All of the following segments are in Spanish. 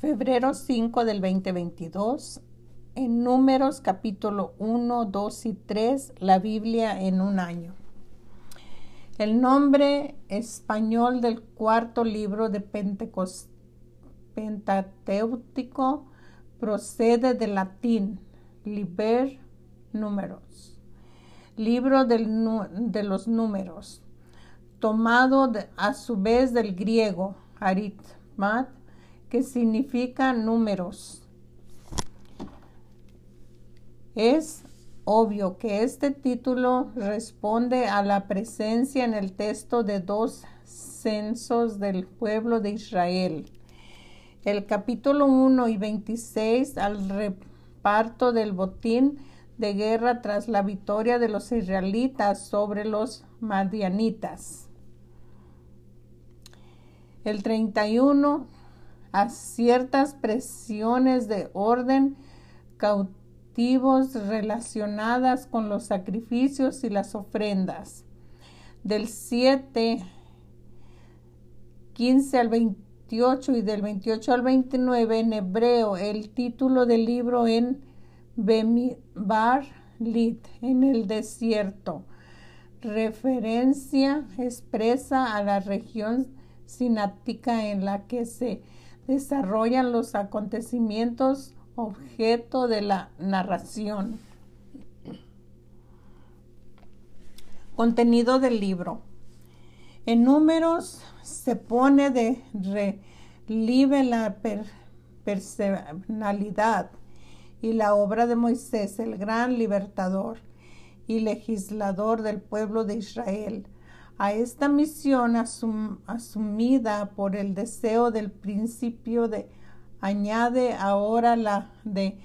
febrero 5 del 2022, en números capítulo 1, 2 y 3, la Biblia en un año. El nombre español del cuarto libro de Pentateuco procede del latín liber números, libro de los números, tomado a su vez del griego aritmat, que significa números. Es obvio que este título responde a la presencia en el texto de dos censos del pueblo de Israel. El capítulo 1 y 26 al reparto del botín de guerra tras la victoria de los israelitas sobre los madianitas. El 31 a ciertas presiones de orden cautivos relacionadas con los sacrificios y las ofrendas. Del 7, 15 al 28 y del 28 al 29 en hebreo el título del libro en Bemibar Lit, en el desierto. Referencia expresa a la región sináptica en la que se desarrollan los acontecimientos objeto de la narración. Contenido del libro. En números se pone de relieve la personalidad y la obra de Moisés, el gran libertador y legislador del pueblo de Israel a esta misión asumida por el deseo del principio de añade ahora la de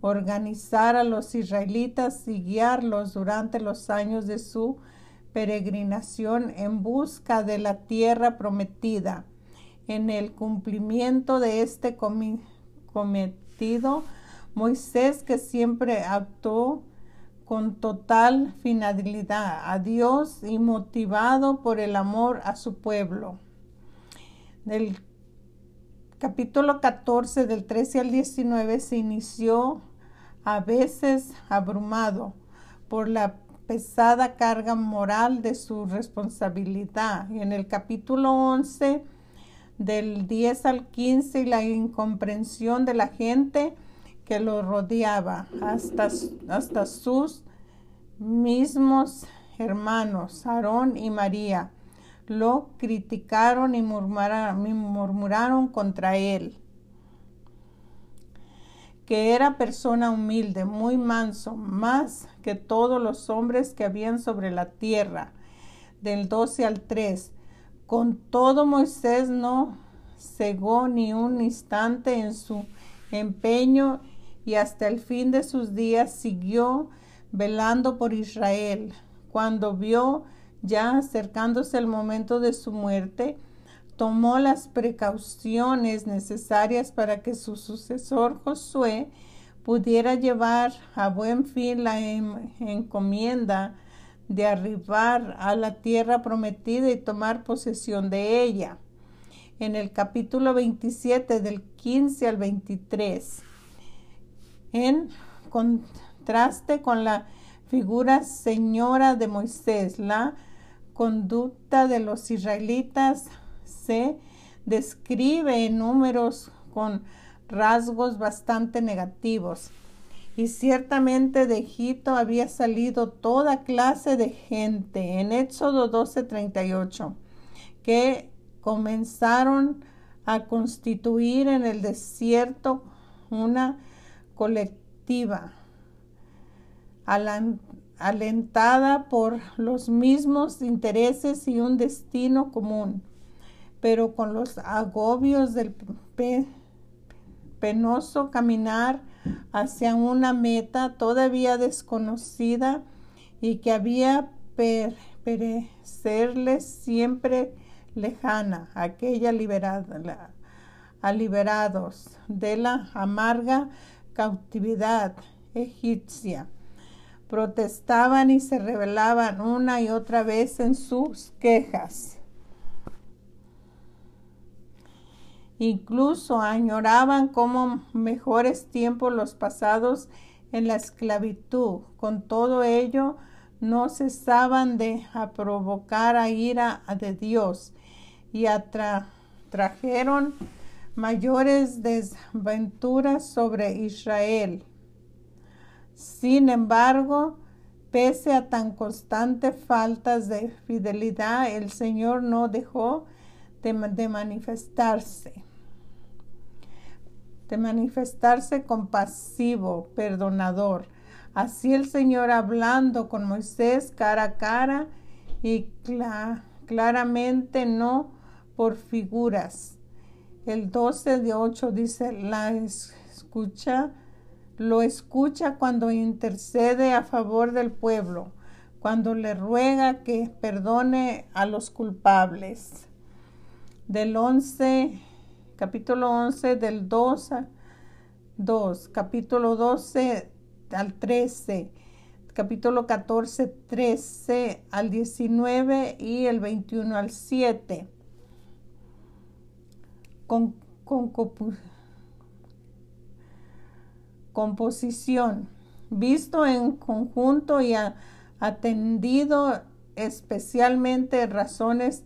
organizar a los israelitas y guiarlos durante los años de su peregrinación en busca de la tierra prometida. En el cumplimiento de este cometido, Moisés, que siempre actuó con total finalidad a Dios y motivado por el amor a su pueblo. Del capítulo 14 del 13 al 19 se inició a veces abrumado por la pesada carga moral de su responsabilidad. Y en el capítulo 11 del 10 al 15 la incomprensión de la gente que lo rodeaba, hasta, hasta sus mismos hermanos, Aarón y María, lo criticaron y murmuraron, contra él, que era persona humilde, muy manso, más que todos los hombres que habían sobre la tierra, del 12 al 3. Con todo Moisés no cegó ni un instante en su empeño y hasta el fin de sus días siguió velando por Israel. Cuando vio ya acercándose el momento de su muerte, tomó las precauciones necesarias para que su sucesor Josué pudiera llevar a buen fin la encomienda de arribar a la tierra prometida y tomar posesión de ella. En el capítulo 27 del 15 al 23 en contraste con la figura señora de Moisés. La conducta de los israelitas se describe en números con rasgos bastante negativos. Y ciertamente de Egipto había salido toda clase de gente en Éxodo 12:38, que comenzaron a constituir en el desierto una colectiva, alentada por los mismos intereses y un destino común, pero con los agobios del penoso caminar hacia una meta todavía desconocida y que había perecerles siempre lejana, aquella liberada, a liberados de la amarga cautividad egipcia. Protestaban y se rebelaban una y otra vez en sus quejas. Incluso añoraban como mejores tiempos los pasados en la esclavitud. Con todo ello, no cesaban de provocar a ira de Dios y trajeron mayores desventuras sobre Israel. Sin embargo, pese a tan constantes faltas de fidelidad, el Señor no dejó de, manifestarse de manifestarse compasivo, perdonador. Así el Señor hablando con Moisés cara a cara y claramente no por figuras. El 12 de 8 dice, la escucha, lo escucha cuando intercede a favor del pueblo, cuando le ruega que perdone a los culpables. Del 11 capítulo 11 del 2 a 2, capítulo 12 al 13, capítulo 14, 13 al 19 y el 21 al 7. Con, composición, visto en conjunto y atendido especialmente razones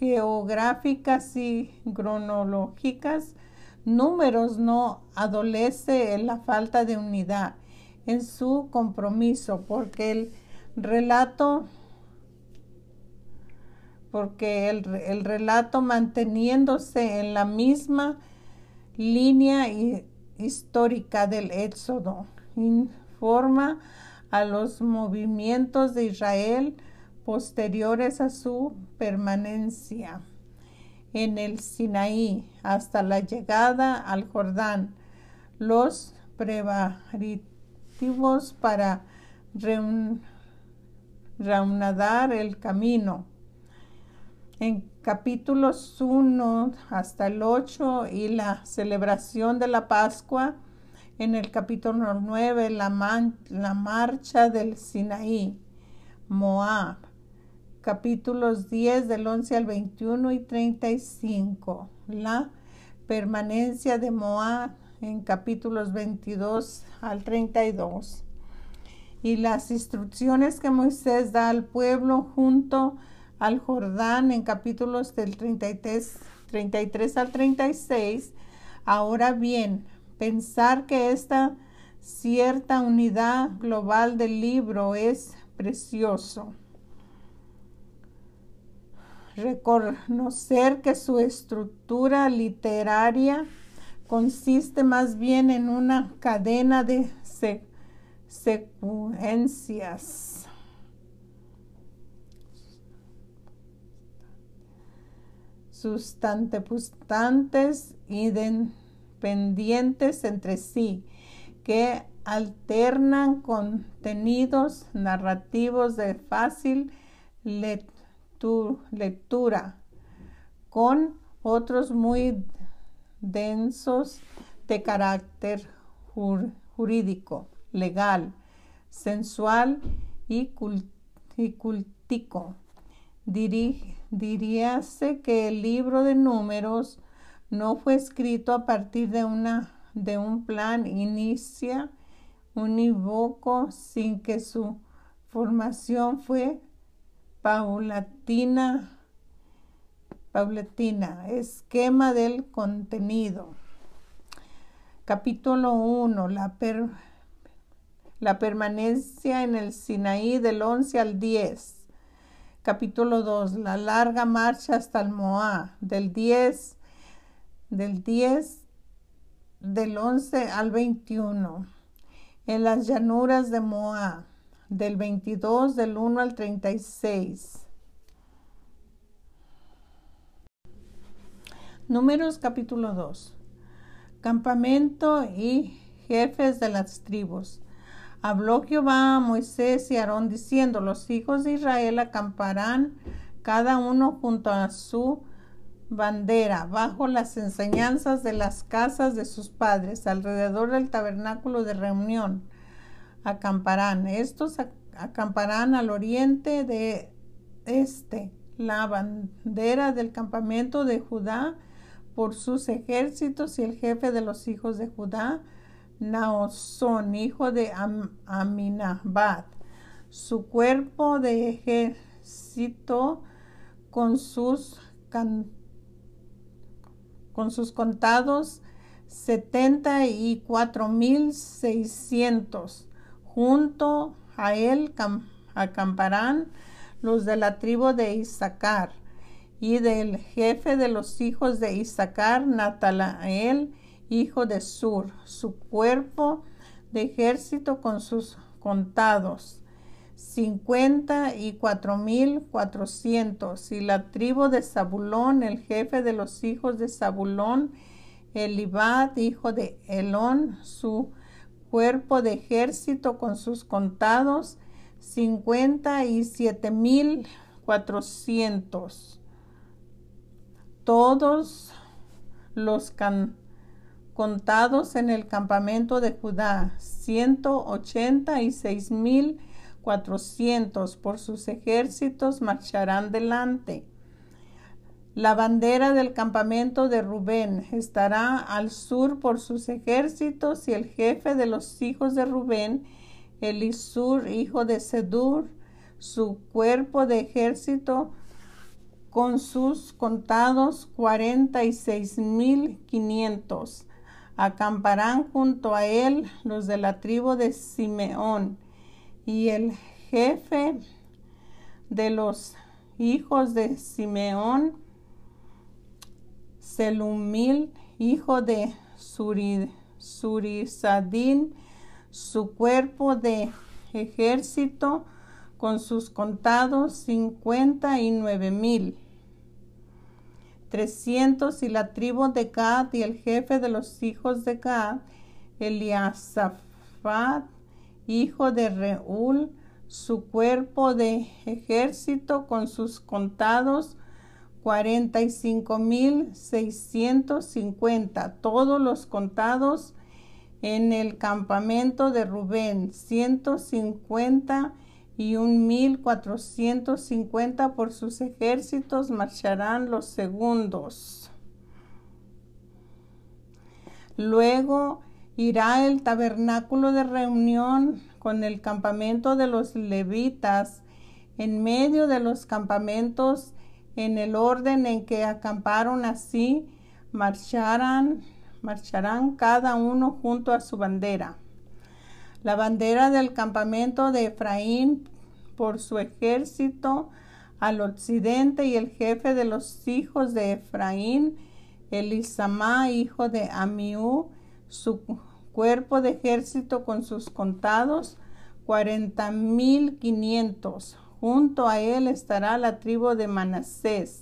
geográficas y cronológicas, números no adolece en la falta de unidad en su compromiso, porque el relato porque el, el relato manteniéndose en la misma línea histórica del Éxodo informa a los movimientos de Israel posteriores a su permanencia en el Sinaí hasta la llegada al Jordán, los preparativos para reunadar el camino. En capítulos 1 hasta el 8 y la celebración de la Pascua, en el capítulo 9 la, la marcha del Sinaí, Moab, capítulos 10 del 11 al 21 y 35. La permanencia de Moab en capítulos 22 al 32. Y las instrucciones que Moisés da al pueblo junto al Jordán en capítulos del 33, 33 al 36. Ahora bien, pensar que esta cierta unidad global del libro es precioso reconocer que su estructura literaria consiste más bien en una cadena de secuencias. Sustantes independientes entre sí, que alternan contenidos narrativos de fácil lectura tu lectura con otros muy densos de carácter jurídico, legal, sensual y, cultico. Diríase que el libro de números no fue escrito a partir de, una, de un plan inicia unívoco sin que su formación fue paulatina, paulatina, esquema del contenido. Capítulo 1, la, la permanencia en el Sinaí del 11 al 10. Capítulo 2, la larga marcha hasta el Moá, del 10, del 10, del 11 al 21. En las llanuras de Moá del 22 del 1 al 36. Números capítulo 2. Campamento y jefes de las tribus. Habló Jehová a Moisés y Aarón diciendo, los hijos de Israel acamparán cada uno junto a su bandera, bajo las enseñanzas de las casas de sus padres, alrededor del tabernáculo de reunión acamparán. Estos acamparán al oriente de este. La bandera del campamento de Judá por sus ejércitos y el jefe de los hijos de Judá, Naosón, hijo de Am Aminabad, su cuerpo de ejército con sus, con sus contados setenta y cuatro mil seiscientos. Junto a él acamparán los de la tribu de Isaacar y del jefe de los hijos de Isaacar, Natalael, hijo de Sur, su cuerpo de ejército con sus contados, cincuenta y cuatro mil cuatrocientos, y la tribu de Zabulón, el jefe de los hijos de Zabulón, Elibad, hijo de Elón, su cuerpo de ejército con sus contados, cincuenta y siete mil cuatrocientos. Todos los contados en el campamento de Judá, ciento ochenta y seis mil cuatrocientos por sus ejércitos marcharán delante. La bandera del campamento de Rubén estará al sur por sus ejércitos y el jefe de los hijos de Rubén, Elisur, hijo de Sedur, su cuerpo de ejército con sus contados cuarenta y seis mil quinientos. Acamparán junto a él los de la tribu de Simeón y el jefe de los hijos de Simeón, Selumil, hijo de Surisadín, su cuerpo de ejército con sus contados cincuenta y nueve mil. 300 y la tribu de Gad y el jefe de los hijos de Gad, Eliasafat, hijo de Reúl, su cuerpo de ejército con sus contados cuarenta y cinco mil seiscientos cincuenta, todos los contados en el campamento de Rubén, ciento cincuenta y un mil cuatrocientos cincuenta por sus ejércitos marcharán los segundos. Luego irá el tabernáculo de reunión con el campamento de los levitas en medio de los campamentos en el orden en que acamparon así marcharán marcharán cada uno junto a su bandera la bandera del campamento de Efraín por su ejército al occidente y el jefe de los hijos de Efraín, Elisama, hijo de Amiú, su cuerpo de ejército con sus contados, cuarenta mil quinientos. Junto a él estará la tribu de Manasés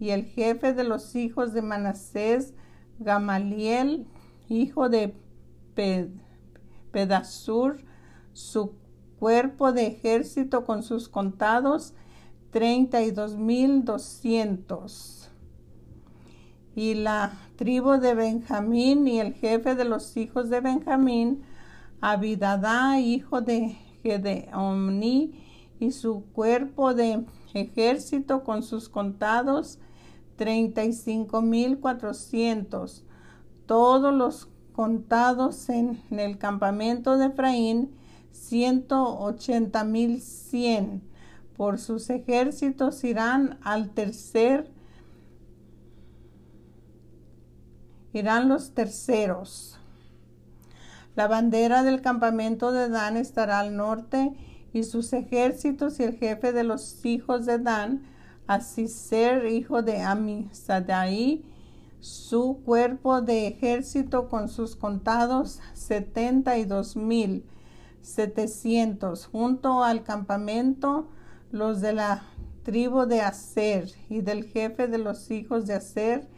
y el jefe de los hijos de Manasés, Gamaliel, hijo de Ped Pedasur, su cuerpo de ejército con sus contados, treinta y la tribu de Benjamín y el jefe de los hijos de Benjamín, Abidadá, hijo de Gedeoni, y su cuerpo de ejército con sus contados, treinta y cinco mil cuatrocientos. Todos los contados en, el campamento de Efraín, ciento ochenta mil cien. Por sus ejércitos irán al tercer, irán los terceros. La bandera del campamento de Dan estará al norte y sus ejércitos y el jefe de los hijos de Dan, ser hijo de Amisadai, su cuerpo de ejército con sus contados setenta y dos mil setecientos junto al campamento los de la tribu de Aser y del jefe de los hijos de Aser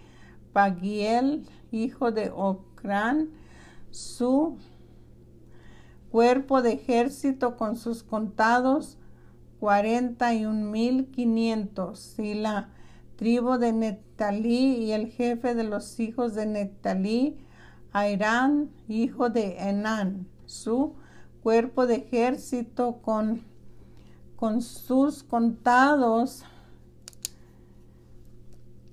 Pagiel hijo de Ocrán su cuerpo de ejército con sus contados cuarenta y un mil quinientos y la tribu de Netalí y el jefe de los hijos de Netalí, Airán, hijo de Enán, su cuerpo de ejército con, con sus contados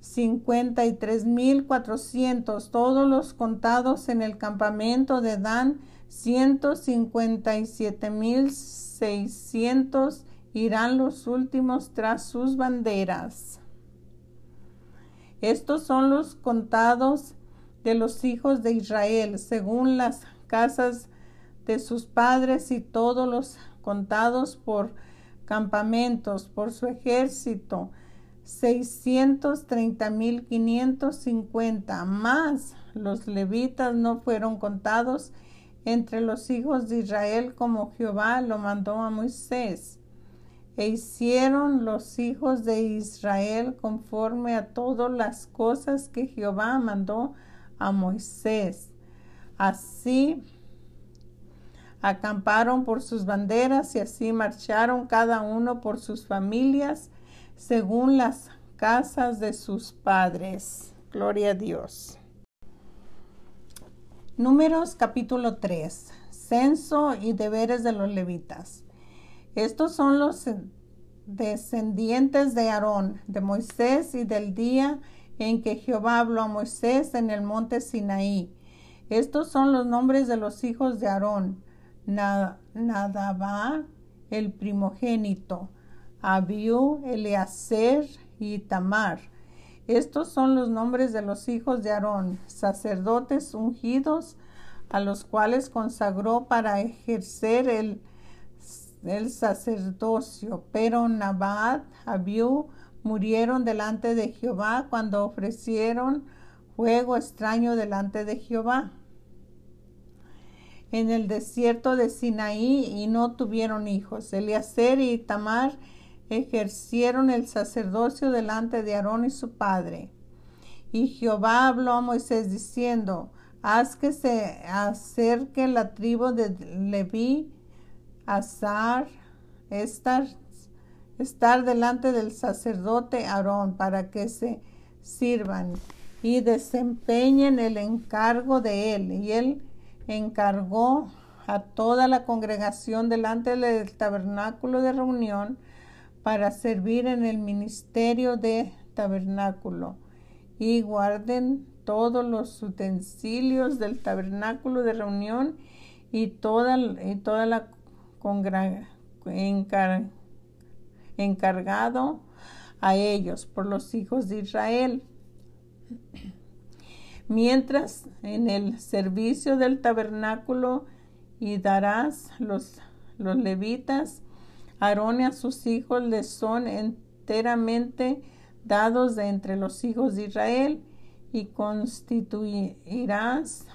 cincuenta y tres mil cuatrocientos, todos los contados en el campamento de Dan, ciento cincuenta y siete mil seiscientos. Irán los últimos tras sus banderas. Estos son los contados de los hijos de Israel, según las casas de sus padres y todos los contados por campamentos, por su ejército, seiscientos treinta mil quinientos cincuenta más los levitas no fueron contados entre los hijos de Israel como Jehová lo mandó a Moisés. E hicieron los hijos de Israel conforme a todas las cosas que Jehová mandó a Moisés. Así acamparon por sus banderas y así marcharon cada uno por sus familias según las casas de sus padres. Gloria a Dios. Números capítulo 3. Censo y deberes de los levitas. Estos son los descendientes de Aarón, de Moisés y del día en que Jehová habló a Moisés en el monte Sinaí. Estos son los nombres de los hijos de Aarón. Nadabá, el primogénito, Abiú, Eleazer y Tamar. Estos son los nombres de los hijos de Aarón, sacerdotes ungidos, a los cuales consagró para ejercer el, el sacerdocio. Pero Nabat, Abiú, murieron delante de Jehová cuando ofrecieron fuego extraño delante de Jehová en el desierto de Sinaí y no tuvieron hijos. Eliezer y Tamar ejercieron el sacerdocio delante de Aarón y su padre. Y Jehová habló a Moisés diciendo, haz que se acerque la tribu de Leví, Azar, estar, estar delante del sacerdote Aarón para que se sirvan y desempeñen el encargo de él. Y él encargó a toda la congregación delante del tabernáculo de reunión para servir en el ministerio de tabernáculo y guarden todos los utensilios del tabernáculo de reunión y toda, y toda la encargado a ellos por los hijos de Israel. Mientras en el servicio del tabernáculo y darás los, los levitas, Aarón y a sus hijos les son enteramente dados de entre los hijos de Israel y constituirás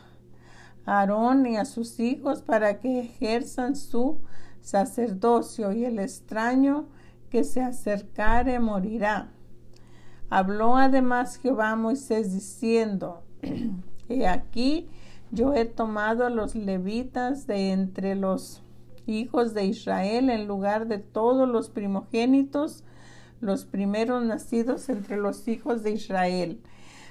Aarón y a sus hijos para que ejerzan su sacerdocio y el extraño que se acercare morirá. Habló además Jehová a Moisés diciendo, He aquí, yo he tomado a los levitas de entre los hijos de Israel en lugar de todos los primogénitos, los primeros nacidos entre los hijos de Israel.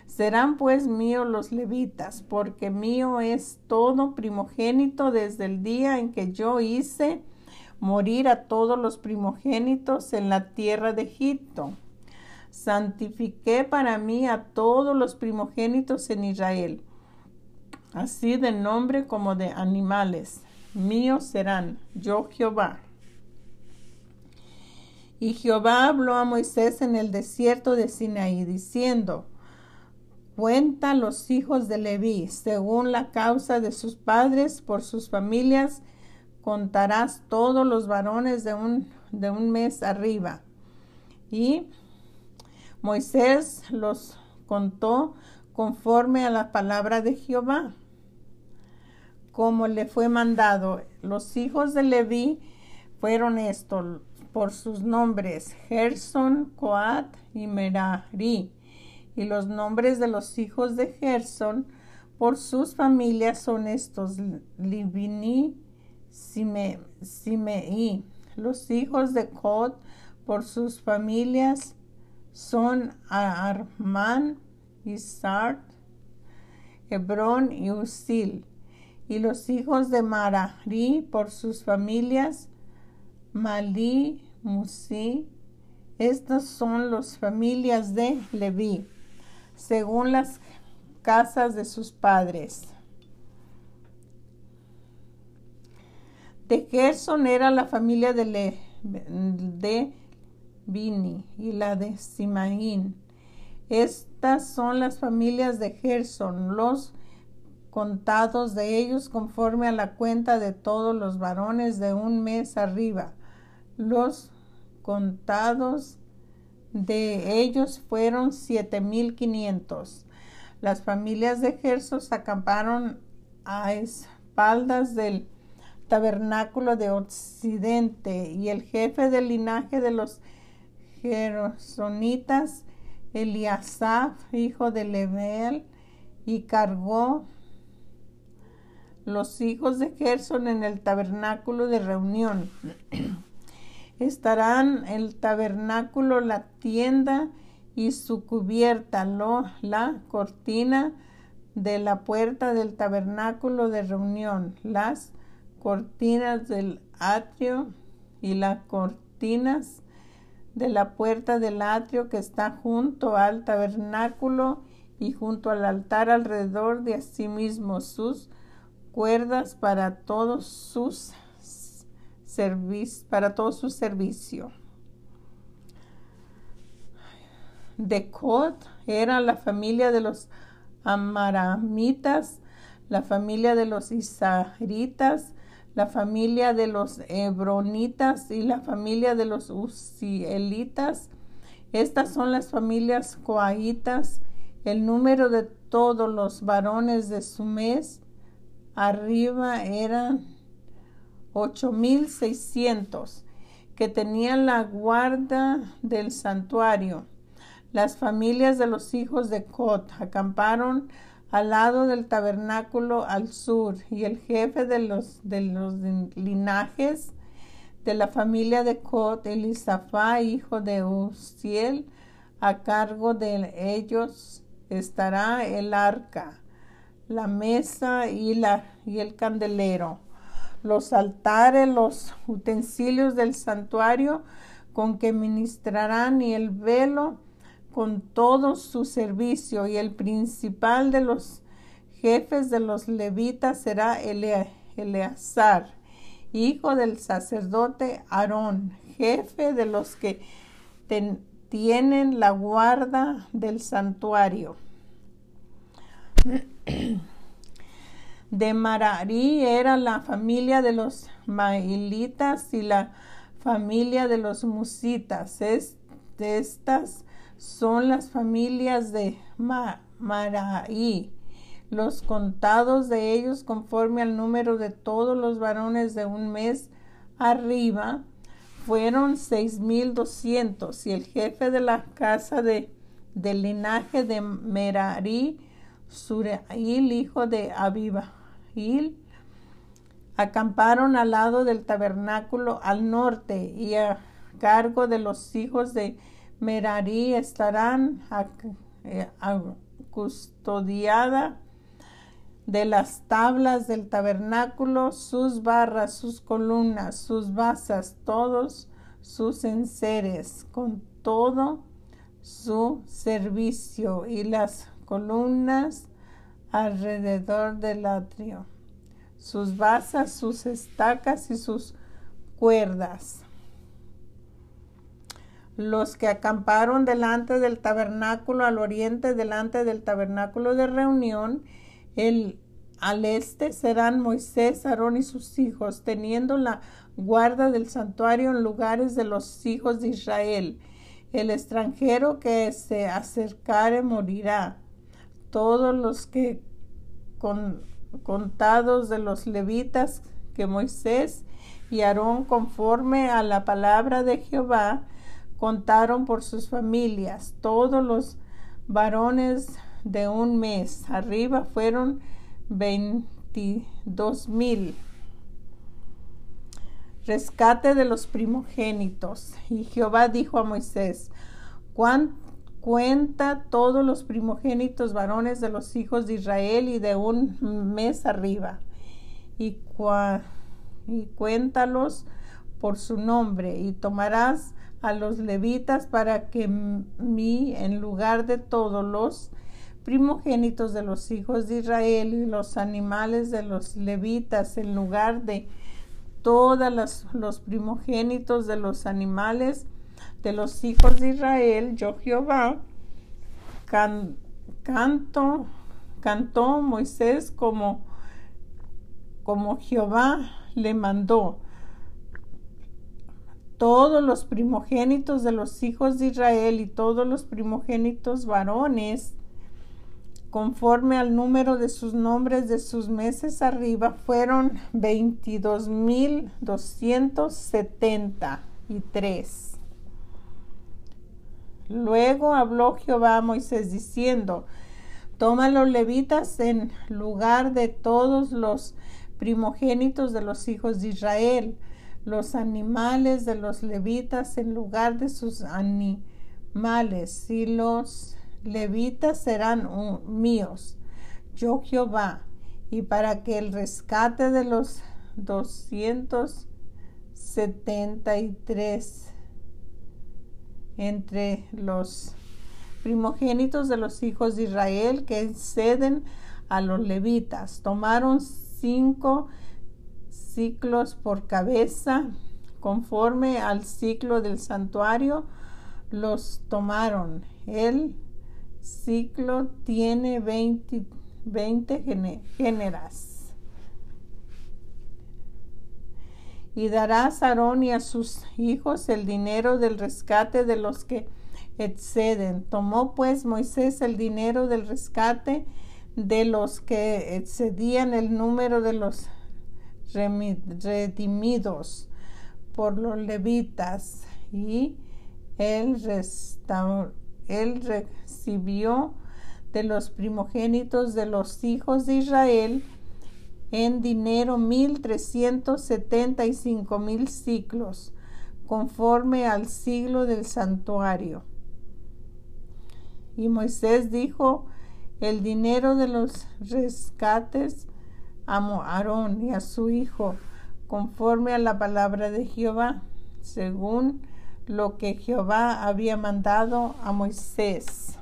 Serán pues míos los levitas, porque mío es todo primogénito desde el día en que yo hice morir a todos los primogénitos en la tierra de Egipto santifiqué para mí a todos los primogénitos en Israel, así de nombre como de animales. Míos serán, yo Jehová. Y Jehová habló a Moisés en el desierto de Sinaí, diciendo, Cuenta los hijos de Leví, según la causa de sus padres, por sus familias, contarás todos los varones de un, de un mes arriba. Y Moisés los contó conforme a la palabra de Jehová, como le fue mandado. Los hijos de Leví fueron estos por sus nombres, Gerson, Coat y Merari. Y los nombres de los hijos de Gerson por sus familias son estos, Libini, Simei. Los hijos de Coat por sus familias son Armán, Isart, Hebrón y Usil. Y los hijos de Marari por sus familias, Malí, Musi. Estas son las familias de Leví. Según las casas de sus padres. De Gerson era la familia de, Le, de Bini y la de Simaín. Estas son las familias de Gerson, los contados de ellos conforme a la cuenta de todos los varones de un mes arriba. Los contados de ellos fueron siete mil quinientos. Las familias de Gerson acamparon a espaldas del tabernáculo de Occidente y el jefe del linaje de los Gersonitas, Eliasaf, hijo de Lebel, y cargó los hijos de Gerson en el tabernáculo de reunión. Estarán el tabernáculo, la tienda y su cubierta, la cortina de la puerta del tabernáculo de reunión, las cortinas del atrio y las cortinas de la puerta del atrio que está junto al tabernáculo y junto al altar alrededor de asimismo sus cuerdas para todos sus para todo su servicio. De Cod era la familia de los amaramitas, la familia de los isaritas, la familia de los hebronitas y la familia de los usielitas. Estas son las familias coaitas. El número de todos los varones de su mes arriba eran ocho mil seiscientos que tenían la guarda del santuario. Las familias de los hijos de Cot acamparon al lado del tabernáculo al sur, y el jefe de los, de los linajes de la familia de Cot, Elisafá, hijo de Uziel, a cargo de ellos estará el arca, la mesa y, la, y el candelero, los altares, los utensilios del santuario con que ministrarán y el velo con todo su servicio y el principal de los jefes de los levitas será Eleazar, hijo del sacerdote Aarón, jefe de los que tienen la guarda del santuario. De Mararí era la familia de los mailitas y la familia de los musitas. estas son las familias de Maraí, los contados de ellos conforme al número de todos los varones de un mes arriba fueron seis mil doscientos. Y el jefe de la casa de, del linaje de Merari, Sureil, hijo de Acamparon al lado del tabernáculo al norte y a cargo de los hijos de Merari estarán eh, custodiada de las tablas del tabernáculo, sus barras, sus columnas, sus basas, todos sus enseres, con todo su servicio y las columnas alrededor del atrio, sus basas, sus estacas y sus cuerdas los que acamparon delante del tabernáculo al oriente, delante del tabernáculo de reunión, el, al este serán Moisés, Aarón y sus hijos, teniendo la guarda del santuario en lugares de los hijos de Israel. El extranjero que se acercare morirá. Todos los que con, contados de los levitas que Moisés y Aarón conforme a la palabra de Jehová contaron por sus familias. Todos los varones de un mes arriba fueron veintidós mil. Rescate de los primogénitos. Y Jehová dijo a Moisés, cuenta todos los primogénitos varones de los hijos de Israel y de un mes arriba. Y, y cuéntalos por su nombre y tomarás a los levitas para que mi en lugar de todos los primogénitos de los hijos de Israel y los animales de los levitas en lugar de todos los primogénitos de los animales de los hijos de Israel, yo Jehová, canto, cantó Moisés como, como Jehová le mandó. Todos los primogénitos de los hijos de Israel y todos los primogénitos varones, conforme al número de sus nombres de sus meses arriba, fueron 22.273. Luego habló Jehová a Moisés diciendo, toma los levitas en lugar de todos los primogénitos de los hijos de Israel, los animales de los levitas en lugar de sus animales y los levitas serán míos, yo Jehová, y para que el rescate de los 273 entre los primogénitos de los hijos de Israel que ceden a los levitas. Tomaron cinco ciclos por cabeza, conforme al ciclo del santuario, los tomaron. Él ciclo tiene 20, 20 géneras. Y darás a Aarón y a sus hijos el dinero del rescate de los que exceden. Tomó pues Moisés el dinero del rescate de los que excedían el número de los redimidos por los levitas y él él recibió de los primogénitos de los hijos de Israel en dinero mil trescientos setenta y cinco mil ciclos, conforme al siglo del santuario. Y Moisés dijo, el dinero de los rescates a Aarón y a su hijo, conforme a la palabra de Jehová, según lo que Jehová había mandado a Moisés.